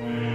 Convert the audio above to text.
Amen.